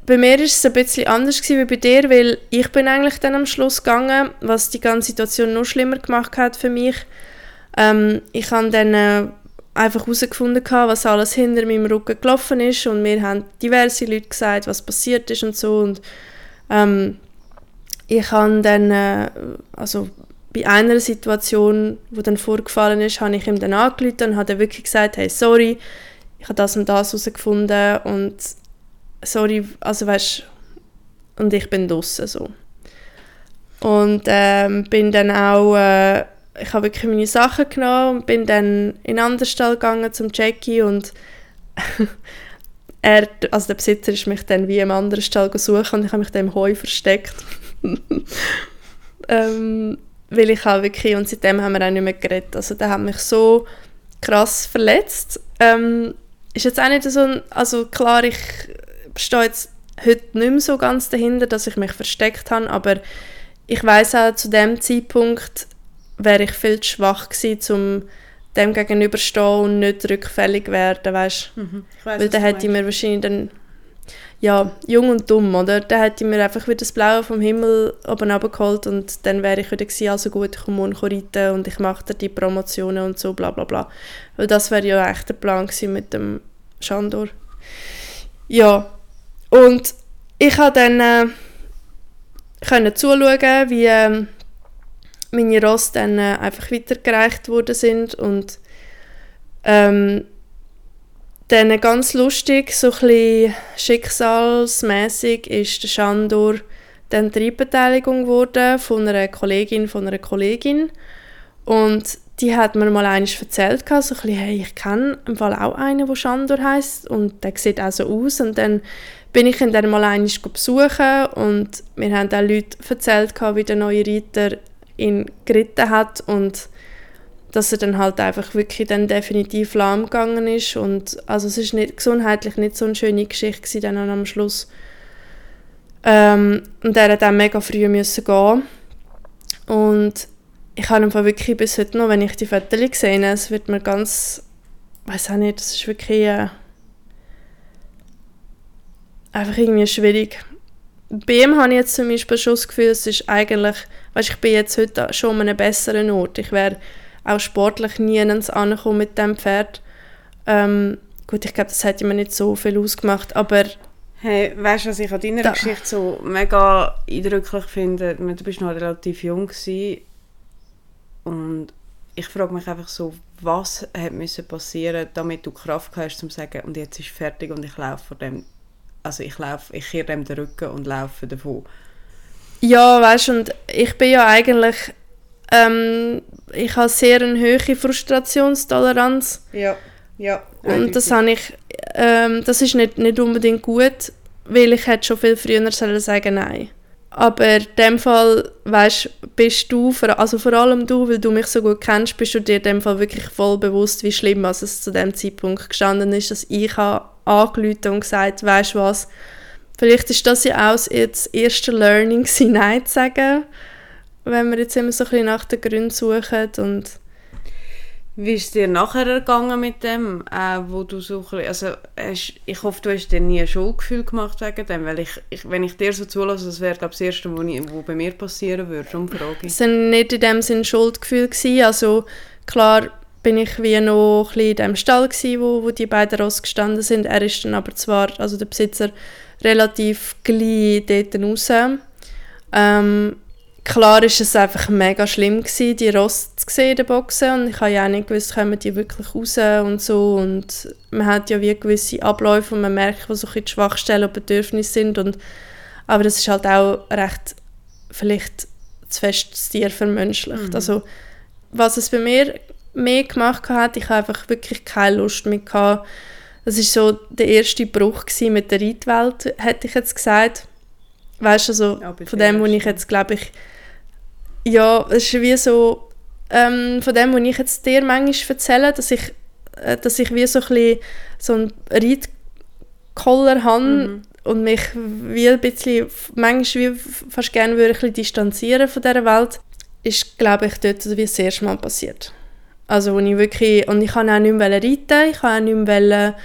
bei mir ist es ein bisschen anders gewesen wie bei dir, weil ich bin eigentlich dann am Schluss gegangen, was die ganze Situation noch schlimmer gemacht hat für mich. Ähm, ich habe dann äh, einfach herausgefunden, was alles hinter meinem Rücken gelaufen ist und mir haben diverse Leute gesagt, was passiert ist und so und ähm, ich habe dann, äh, also bei einer Situation, wo dann vorgefallen ist, habe ich ihm dann angerufen und habe wirklich gesagt, hey, sorry, ich habe das und das herausgefunden und sorry, also weißt und ich bin draussen so. Und ähm, bin dann auch, äh, ich habe wirklich meine Sachen genommen und bin dann in einen anderen Stall gegangen zum Jackie und er, also der Besitzer ist mich dann wie im anderen Stall gesucht und ich habe mich dann im Heu versteckt. ähm, weil ich auch wirklich, und seitdem haben wir auch nicht mehr geredet, also der hat mich so krass verletzt. Ähm, ist jetzt auch nicht so, ein, also klar, ich stehe jetzt heute nicht mehr so ganz dahinter, dass ich mich versteckt habe, aber ich weiß auch, zu dem Zeitpunkt wäre ich viel zu schwach gewesen, um dem gegenüberstehen und nicht rückfällig werden, weißt Mhm. Ich weiss, Weil dann hätte ich mir wahrscheinlich dann, ja, jung und dumm, oder? Dann hätte ich mir einfach wieder das Blaue vom Himmel oben runtergeholt und dann wäre ich wieder gewesen, also gut, ich komme morgen reiten und ich mache dir die Promotionen und so, bla bla bla. Weil das wäre ja echt der Plan gewesen mit dem Schandor. Ja, und ich habe dann äh, können zuschauen, wie ähm, meine Ross dann äh, einfach weitergereicht worden sind und ähm, dann ganz lustig, so ein bisschen schicksalsmässig ist der Schandor dann die Reitbeteiligung geworden von einer Kollegin von einer Kollegin und die hat mir mal eines erzählt, so ein bisschen, hey, ich kenne im Fall auch einen, der Schandor heißt und der sieht auch so aus und dann bin ich ihn dann mal eines besuchen und mir haben auch Leute erzählt, wie der neue Reiter ihn geritten hat und dass er dann halt einfach wirklich dann definitiv lahm gegangen ist und also es ist nicht, gesundheitlich nicht so eine schöne Geschichte gewesen, dann am Schluss. Ähm, und er hat dann mega früh müssen gehen und ich habe einfach wirklich bis heute noch, wenn ich die Fotos sehe, es wird mir ganz, weiß auch nicht, es ist wirklich äh, einfach irgendwie schwierig. Bei ihm habe ich jetzt zum Beispiel schon das Gefühl, es ist eigentlich, weißt, ich bin jetzt heute schon an einem besseren Ort. Ich wäre auch sportlich nie angekommen mit dem Pferd. Ähm, gut, ich glaube, das hätte mir nicht so viel ausgemacht, aber Hey, weißt du, was ich an deiner Da- Geschichte so mega eindrücklich finde? Du bist noch relativ jung gewesen und ich frage mich einfach so, was hat müssen passieren, damit du Kraft hast, um zu sagen, und jetzt ist fertig und ich laufe vor dem, also ich laufe, ich kehre dem den Rücken und laufe davon. Ja, weißt und ich bin ja eigentlich, ähm, ich habe sehr eine hohe Frustrationstoleranz Ja, ja. und das habe ich, ähm, das ist nicht, nicht unbedingt gut, weil ich hätte schon viel früher sollen sagen nein. Aber in dem Fall, weißt, bist du, also vor allem du, weil du mich so gut kennst, bist du dir in dem Fall wirklich voll bewusst, wie schlimm also es zu dem Zeitpunkt gestanden ist, dass ich habe angerufen und gesagt, weißt du was, vielleicht ist das ja auch das erste Learning, Nein zu sagen, wenn wir jetzt immer so ein bisschen nach den Gründen suchen und Wie ist es dir nachher ergangen mit dem, äh, wo du so ein bisschen, also hast, ich hoffe, du hast dir nie ein Schuldgefühl gemacht wegen dem, weil ich, ich wenn ich dir so zulasse, das wäre glaube ich das Erste, was ich- wo bei mir passieren würde, darum frage ich. es waren nicht in dem Sinn Schuldgefühl gewesen. Also klar bin ich wie noch ein in dem Stall gewesen, wo, wo die beiden Ross gestanden sind. Er ist dann aber zwar, also der Besitzer, relativ gleich dort raus. Ähm, klar ist es einfach mega schlimm gewesen, die Ross zu sehen in der Boxen und ich habe ja auch nicht gewusst, kommen die wirklich raus und so und man hat ja wie gewisse Abläufe und man merkt, wo so ein die Schwachstellen und Bedürfnisse sind und aber das ist halt auch recht vielleicht zu fest das Tier vermenschlicht. Also was es bei mir mehr gemacht hat, ich habe einfach wirklich keine Lust mehr gehabt. Das ist so der erste Bruch mit der Reitwelt, hätte ich jetzt gesagt. Weißt du, also Ja, von dem, wo ich jetzt glaube ich, ja, es ist wie so, ähm, von dem, was ich jetzt dir manchmal erzähle, dass ich, äh, dass ich wie so ein bisschen so einen Reitkoller habe Mhm. und mich wie ein bisschen, manchmal wie fast gerne würde ich ein bisschen distanzieren von dieser Welt, ist, glaube ich, dort wie das erste Mal passiert. Also, wo ich wirklich, und ich kann auch nicht mehr reiten, ich kann auch nicht mehr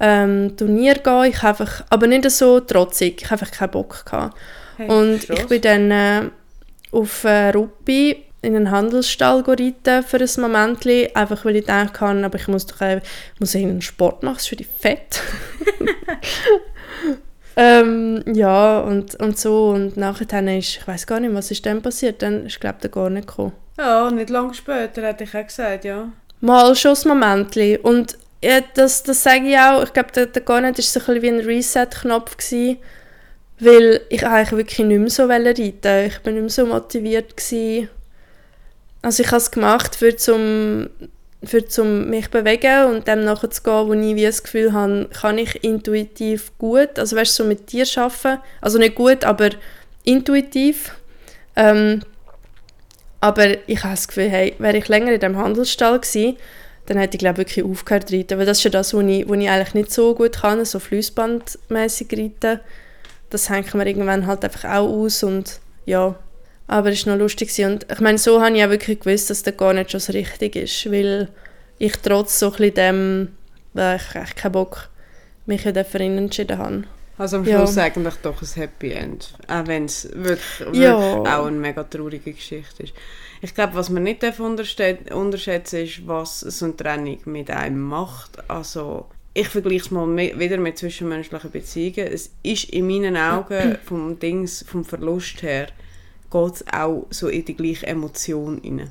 ähm, Turnier gehen, ich habe einfach, aber nicht so trotzig, ich habe einfach keinen Bock gehabt. Hey, Und ich bin dann äh, auf äh, Ruppi in einen Handelsstall reiten für ein Moment, einfach weil ich gedacht habe, aber ich muss doch äh, ich muss irgendeinen Sport machen, für die fett. ähm, ja, und, und so. Und nachher ist, ich weiß gar nicht, was ist dann passiert, dann ist, glaube ich, gar nicht gekommen. Ja, nicht lange später hätte ich auch gesagt, ja. Mal schon ein Moment. Und ja, das, das sage ich auch, ich glaube, der, der Garnet war so ein bisschen wie ein Reset-Knopf, weil ich eigentlich wirklich nicht mehr so reiten wollte. Ich war nicht mehr so motiviert. Gewesen. Also ich habe es gemacht, für zum, für zum mich bewegen und dem nachher zu gehen, wo ich wie das Gefühl habe, kann ich intuitiv gut, also weißt du, so mit dir arbeiten, also nicht gut, aber intuitiv. Ähm, aber ich habe das Gefühl, hey, wäre ich länger in diesem Handelsstall gewesen, dann hätte ich glaube wirklich aufgehört zu reiten, weil das ist ja das, was ich, was ich eigentlich nicht so gut kann, so fließbandmäßig reiten. Das hängt mir irgendwann halt einfach auch aus und ja, aber es war noch lustig gewesen. und ich meine, so habe ich auch wirklich gewusst, dass das gar nicht schon so richtig ist, weil ich trotz so ein bisschen dem, weil ich echt keinen Bock, mich ja dafür entschieden habe. Also am Ja. Schluss eigentlich doch ein Happy End. Auch wenn es wirklich, wirklich Ja. auch eine mega traurige Geschichte ist. Ich glaube, was man nicht unterschätzen ist, was so eine Trennung mit einem macht. Also ich vergleiche es mal mi- wieder mit zwischenmenschlichen Beziehungen. Es ist in meinen Augen vom Dings, vom Verlust her, geht es auch so in die gleiche Emotion rein.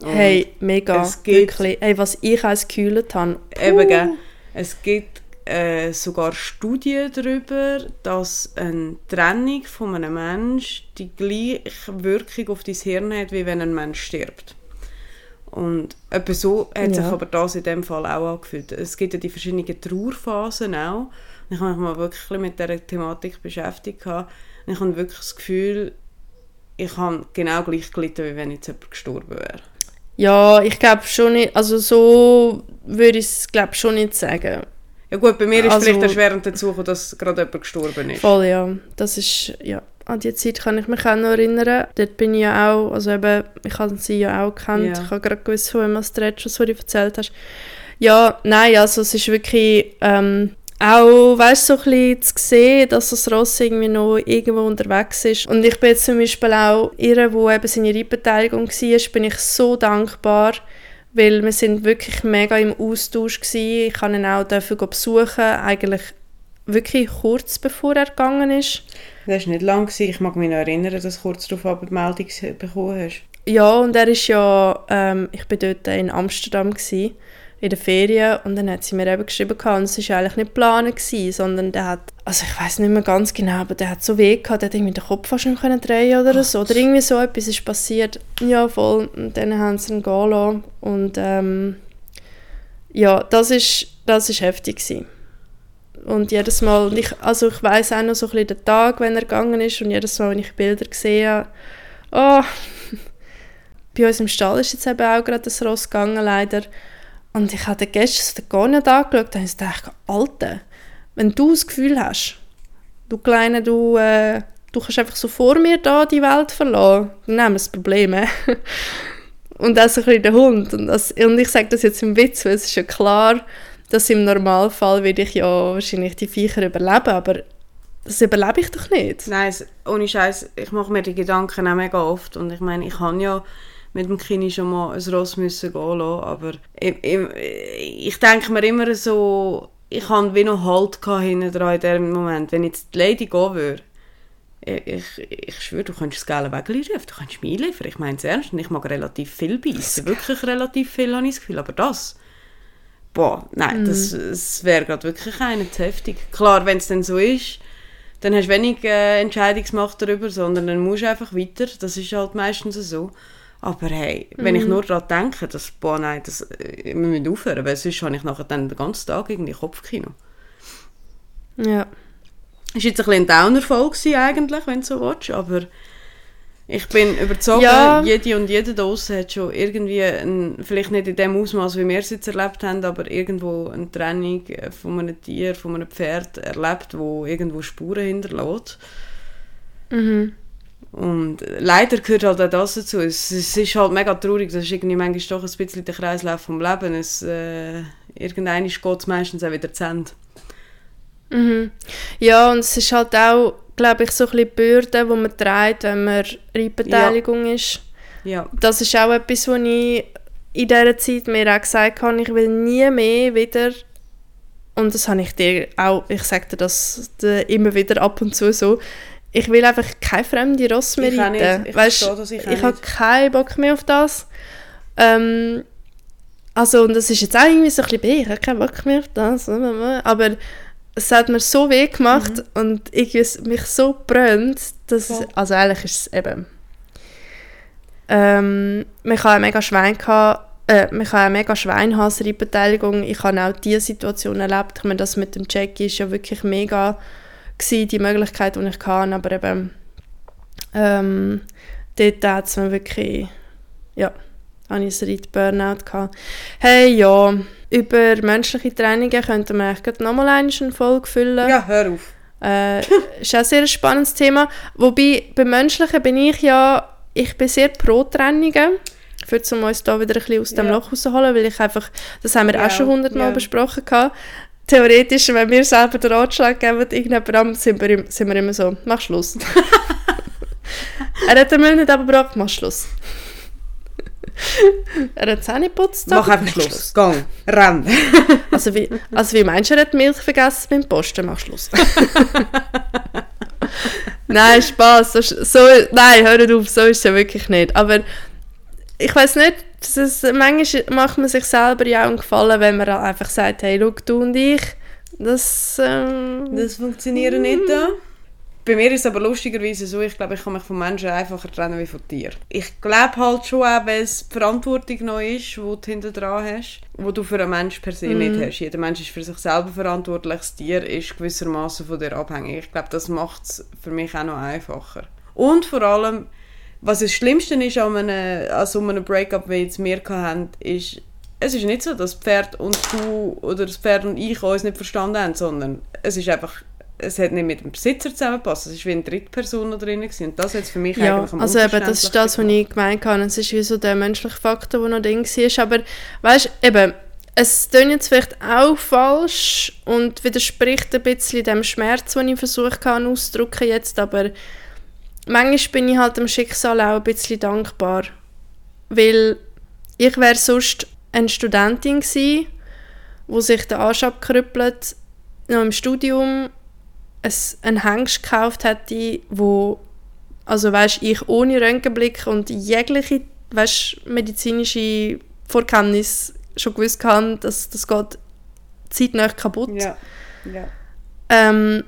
Und Hey, mega, es gibt- wirklich. Hey, was ich als gekühlt habe. Eben, puh. gell? Es gibt äh, sogar Studien darüber, dass eine Trennung von einem Menschen die gleiche Wirkung auf dein Hirn hat, wie wenn ein Mensch stirbt. Und etwa so hat sich Ja. aber das in dem Fall auch angefühlt. Es gibt ja die verschiedenen Trauerphasen auch. Und ich habe mich mal wirklich mit dieser Thematik beschäftigt. Und ich habe wirklich das Gefühl, ich habe genau gleich gelitten, wie wenn jetzt jemand gestorben wäre. Ja, ich glaube schon nicht, also so würde ich es glaube schon nicht sagen. Ja gut, bei mir ist Also- vielleicht erschwerend dazu gekommen, dass gerade jemand gestorben ist. Voll, ja. Das ist, ja, an die Zeit kann ich mich auch noch erinnern. Dort bin ich ja auch, also eben, ich habe sie ja auch gekannt. Ja. Ich habe gerade gewusst, von wem was du redest, was du erzählt hast. Ja, nein, also es ist wirklich, ähm, auch, weißt du, so ein bisschen zu sehen, dass das Ross irgendwie noch irgendwo unterwegs ist. Und ich bin jetzt zum Beispiel auch ihr, wo eben seine Reitbeteiligung war, bin ich so dankbar, weil wir sind wirklich mega im Austausch gewesen. Ich kann ihn auch dafür besuchen, eigentlich wirklich kurz bevor er gegangen ist. Das war nicht lang. Gewesen. Ich mag mich noch erinnern, dass du kurz darauf die Meldung bekommen hast. Ja, und er ist ja, ähm, ich bin dort in Amsterdam gewesen, in der Ferien und dann hat sie mir eben geschrieben und es war eigentlich nicht geplant gewesen, sondern der hat, also ich weiß nicht mehr ganz genau, aber der hat so weh gehabt, der hat irgendwie den Kopf fast nicht können drehen oder Gott. so, oder irgendwie so etwas ist passiert. Ja, voll, und dann haben sie ihn gehen lassen und ähm, ja, das ist, das ist heftig gewesen. Und jedes Mal, ich, also ich weiß auch noch so ein bisschen den Tag, wenn er gegangen ist und jedes Mal, wenn ich Bilder sehe, oh, bei uns im Stall ist jetzt eben auch gerade das Ross gegangen, leider. Und ich habe gestern gar nicht angeschaut und ich Alter, wenn du das Gefühl hast, du Kleine, du, äh, du kannst einfach so vor mir da die Welt verlassen, dann haben wir das Problem. und auch so ein bisschen der Hund. Und, das, und ich sage das jetzt im Witz, weil es ist ja klar, dass im Normalfall würde ich ja wahrscheinlich die Viecher überleben, aber das überlebe ich doch nicht. Nein, ohne Scheiß, ich mache mir die Gedanken auch mega oft und ich meine, ich habe ja mit dem Kind schon mal ein Ross müssen gehen lassen, aber ich, ich, ich denke mir immer so, ich hatte wie noch Halt hinten dran in diesem Moment. Wenn jetzt die Lady gehen würde, ich, ich, schwöre, du könntest das geile Wägeli rufen, du könntest mich liefern. Ich meine es ernst ich mag relativ viel beißen. Wirklich relativ viel, habe ich das Gefühl. Aber das, boah, nein, mm. das, das wäre gerade wirklich eine zu heftig. Klar, wenn es dann so ist, dann hast du wenig äh, Entscheidungsmacht darüber, sondern dann musst du einfach weiter. Das ist halt meistens so. Aber hey, wenn ich mhm. nur daran denke, dass, boah, nein, das, äh, wir müssen aufhören, weil sonst habe ich nachher dann den ganzen Tag irgendwie Kopfkino. Ja. Es war jetzt ein bisschen ein Downer-Fall eigentlich, wenn du so willst, aber ich bin überzeugt, ja. jede und jede Dose hat schon irgendwie, ein, vielleicht nicht in dem Ausmaß, wie wir es jetzt erlebt haben, aber irgendwo eine Trennung von einem Tier, von einem Pferd erlebt, wo irgendwo Spuren hinterlässt. Mhm. Und leider gehört halt auch das dazu. Es, es, ist halt mega traurig, das ist irgendwie manchmal doch ein bisschen der Kreislauf vom Leben. Es, äh, irgendwann geht es meistens auch wieder zu Ende. Mhm. Ja, und es ist halt auch, glaube ich, so ein bisschen die Bürde, die man trägt, wenn man Reitbeteiligung ja. ist. Ja. Das ist auch etwas, was ich in dieser Zeit mir auch gesagt habe, ich will nie mehr wieder und das habe ich dir auch, ich sage dir das immer wieder ab und zu so, ich will einfach keine fremde Ross mehr ich reiten. Ich, weißt, ich, ich habe keinen Bock mehr auf das. Ähm, also, und das ist jetzt auch irgendwie so ein bisschen, ich habe keinen Bock mehr auf das. Aber es hat mir so weh gemacht mhm. und ich mich so brennt, dass, ja. also eigentlich ist es eben, ähm, ich hatte mega Schwein gehabt, äh, ich hatte eine mega Schweinhaserbeteiligung. Ich habe auch diese Situation erlebt. Ich meine, das mit dem Jackie ist ja wirklich mega gewesen, die Möglichkeit, die ich hatte, aber eben ähm, dort hat es mir wirklich, ja, habe ich ein Burnout gehabt. Hey, ja, über menschliche Trainings könnten wir eigentlich nochmal eine Folge füllen. Ja, hör auf. Äh, ist auch ein sehr spannendes Thema. Wobei, beim Menschlichen bin ich ja, ich bin sehr pro Trennungen. Für um uns da wieder ein bisschen aus dem ja. Loch rauszuholen, weil ich einfach, das haben wir ja, auch schon hundertmal ja. besprochen gehabt, theoretisch, wenn wir selber den Ratschlag geben, irgendjemandem, sind wir, sind wir immer so, mach Schluss. er hat den Müll nicht abgebracht, mach Schluss. er hat Zähne geputzt. Mach einfach Schluss. Schluss. Gang. Renn. also, wie, also wie meinst du, er hat Milch vergessen beim Posten? Mach Schluss. nein, Spaß. So, so, nein, hör auf, so ist es ja wirklich nicht. Aber ich weiß nicht, das, manchmal macht man sich selber ja auch einen Gefallen, wenn man einfach sagt, hey, schau, du und ich, das... Ähm, das funktioniert nicht da. Bei mir ist es aber lustigerweise so, ich glaube, ich kann mich von Menschen einfacher trennen wie von Tieren. Ich glaube halt schon auch, weil es Verantwortung noch ist, die du hinter dran hast, die du für einen Menschen per se mm. nicht mhm. hast. Jeder Mensch ist für sich selber verantwortlich, das Tier ist gewissermaßen von dir abhängig. Ich glaube, das macht es für mich auch noch einfacher. Und vor allem, was das Schlimmste ist an einem, also einem Breakup, wie jetzt wir hatten, ist, es ist nicht so, dass das Pferd und du oder das Pferd und ich uns nicht verstanden haben, sondern es ist einfach es hat nicht mit dem Besitzer zusammengepasst. Es war wie eine Drittperson da drin. Und das hat für mich ja, eigentlich am also eben, das ist das, was ich gemeint habe. Es ist wie so der menschliche Faktor, der noch drin war. Aber weißt eben, es klingt jetzt vielleicht auch falsch und widerspricht ein bisschen dem Schmerz, den ich versucht habe auszudrücken jetzt, aber manchmal bin ich halt dem Schicksal auch ein bisschen dankbar, weil ich wäre sonst eine Studentin gewesen, wo sich der Arsch abkrüppelt, noch im Studium es einen Hengst gekauft hätte, wo also weißt, ich ohne Röntgenblick und jegliche weißt, medizinische Vorkenntnis schon gewusst habe, dass das geht zeitnah kaputt. Ja. ja. Ähm,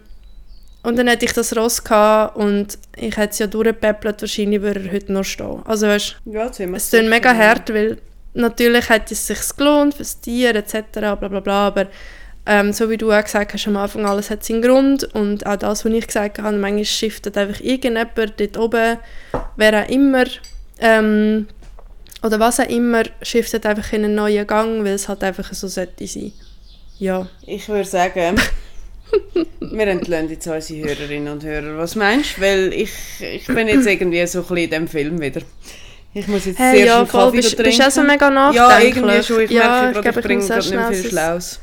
und dann hätte ich das Ross gehabt und ich hätte es ja durchgepäppelt, wahrscheinlich würde er heute noch stehen. Also weißt, ja, es klingt mega hart, weil natürlich hätte es sich gelohnt fürs Tier etc. bla bla bla, aber ähm, so wie du auch gesagt hast am Anfang, alles hat seinen Grund und auch das, was ich gesagt habe, manchmal shiftet einfach irgendjemand dort oben, wer auch immer, ähm, oder was auch immer, shiftet einfach in einen neuen Gang, weil es halt einfach so sollte sein. Ja. Ich würde sagen, wir entlösen jetzt unsere Hörerinnen und Hörer. Was meinst du? Weil ich, ich bin jetzt irgendwie so ein bisschen in diesem Film wieder. Ich muss jetzt hey, sehr ja, schnell voll, Kaffee bist, trinken. bist du auch so mega Ja, nachdenklich? irgendwie schon. Ich ja, merke ich gerade, ich glaube, bringe ich gerade nicht viel Schlaues.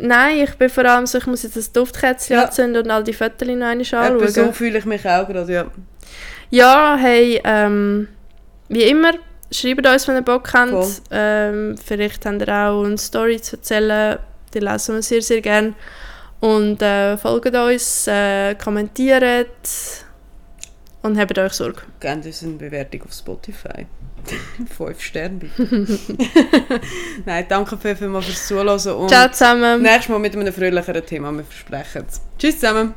Nein, ich bin vor allem so, ich muss jetzt das Duftkätzchen Ja. anzünden und all die Fotos noch einmal Etwa anschauen. so fühle ich mich auch gerade, ja. Ja, hey, ähm, wie immer, schreibt uns, wenn ihr Bock habt. Ähm, vielleicht habt ihr auch eine Story zu erzählen. Die lesen wir sehr, sehr gerne. Und äh, folgt uns, äh, kommentiert und habt euch Sorge. Gebt uns eine Bewertung auf Spotify. Fünf Sterne bitte. Nein, danke vielmals fürs Zuhören und Ciao zusammen. nächstes Mal mit einem fröhlicheren Thema, wir versprechen es. Tschüss zusammen.